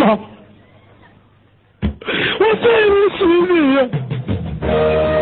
我对不起你呀。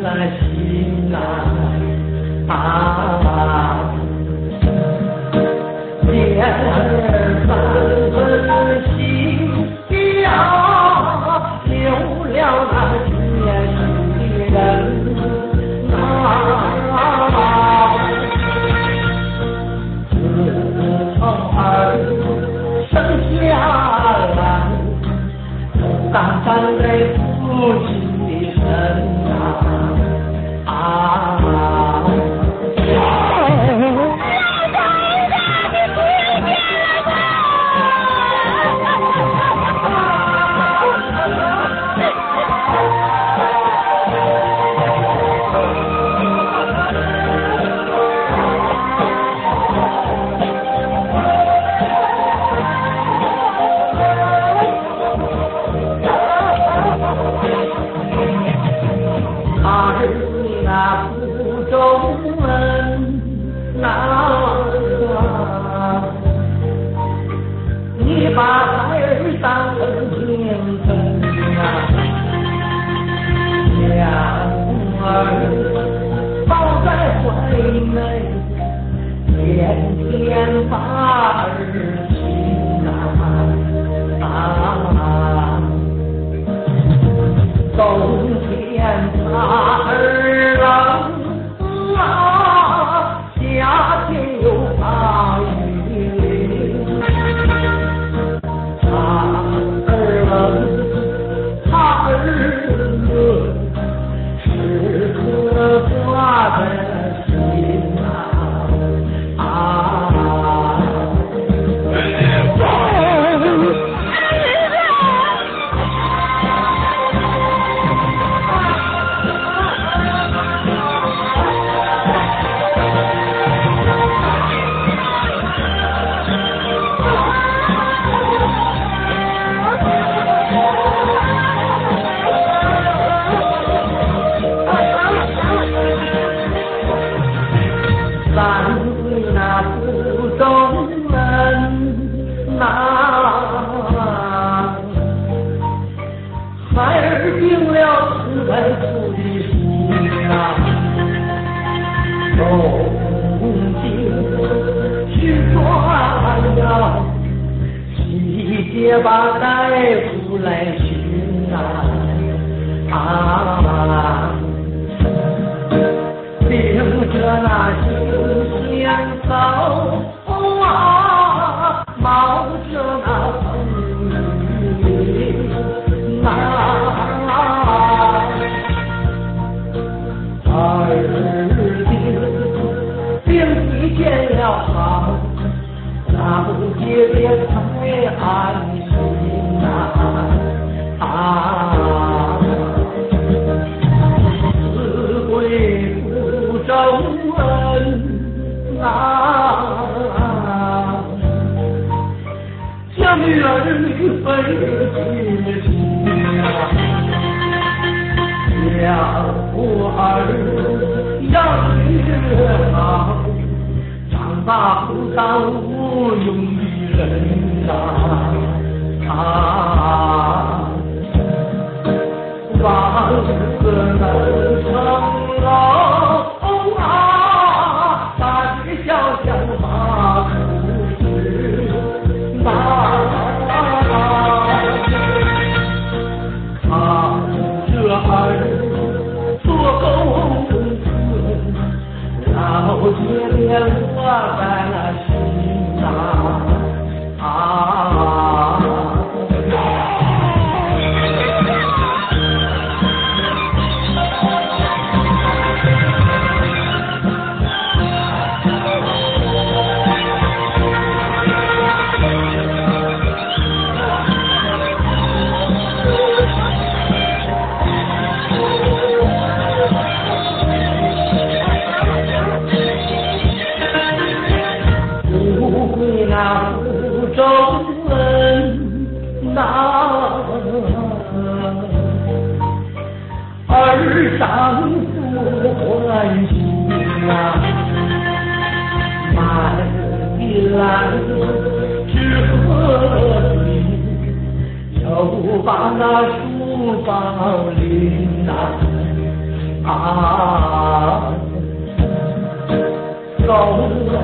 心呐心儿啊心分丢了那千的人啊自从儿子生下来总担对不起 Hallelujah. tình người Nguyện thiên 把大夫来。自，我儿，要学好，长大不当无用的人啊！啊！回那福州门呐，儿丈夫欢喜啊，满的来之何地，又把那书包领呐啊。狗儿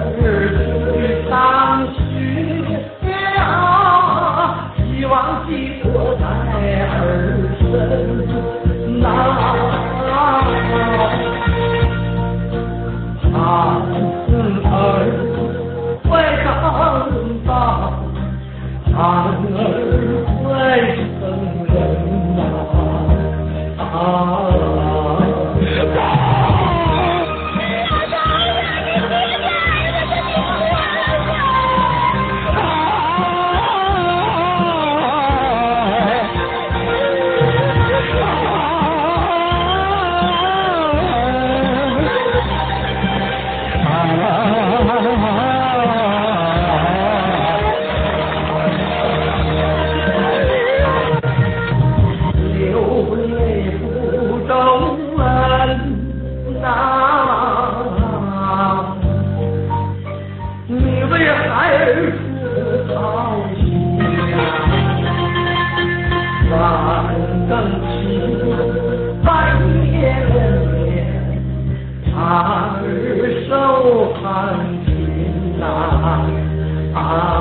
儿受寒贫呐啊。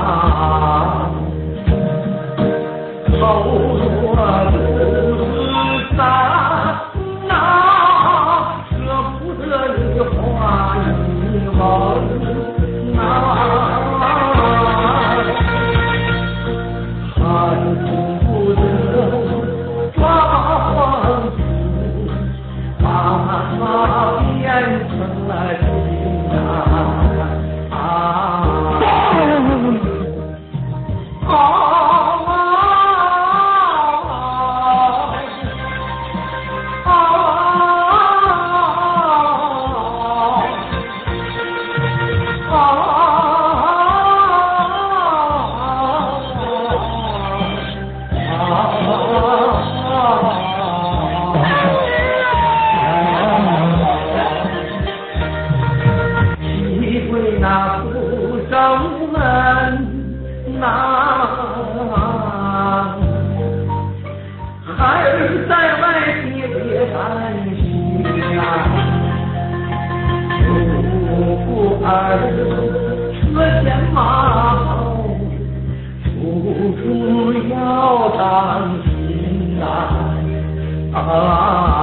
车前马后，处处要当心呐啊。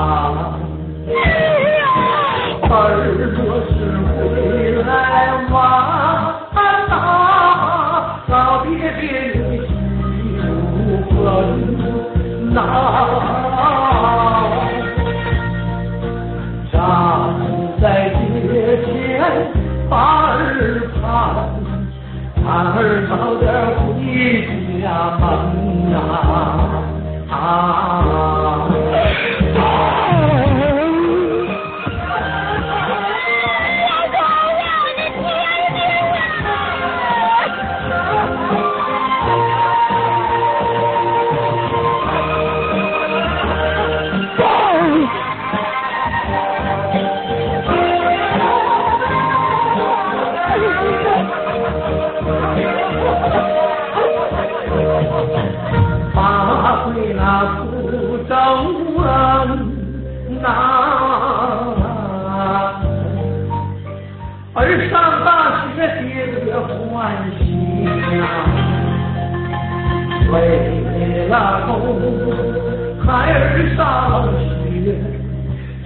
儿早点回家门呐啊。欢喜呀，为了供孩儿上学，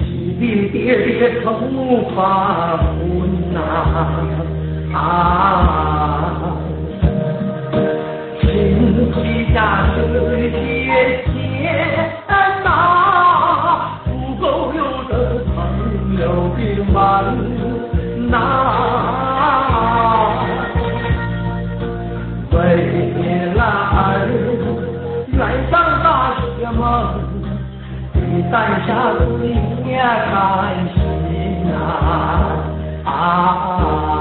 喜比爹爹头发昏呐啊。亲戚家是些钱呐，不够有的朋友的门呐。你担下罪孽甘心呐啊啊！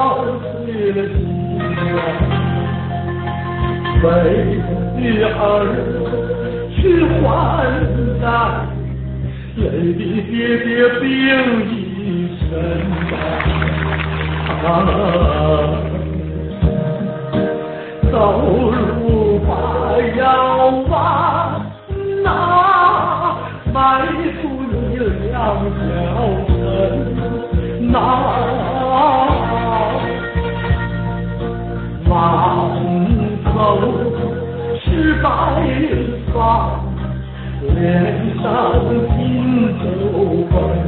老去了姑娘，为女儿去还债，累的爹爹病一身啊，走路吧要把那埋出你两条绳，那？白发，脸上尽皱纹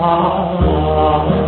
啊！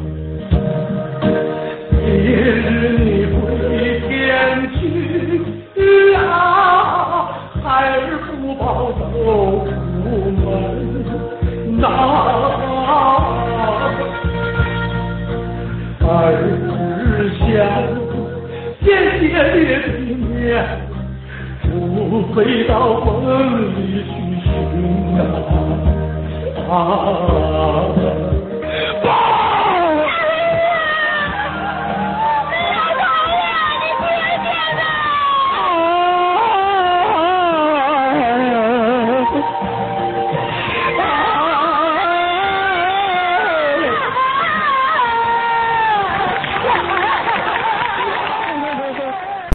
都出门呐，儿想。见爹爹的面，不飞到梦里去寻啊！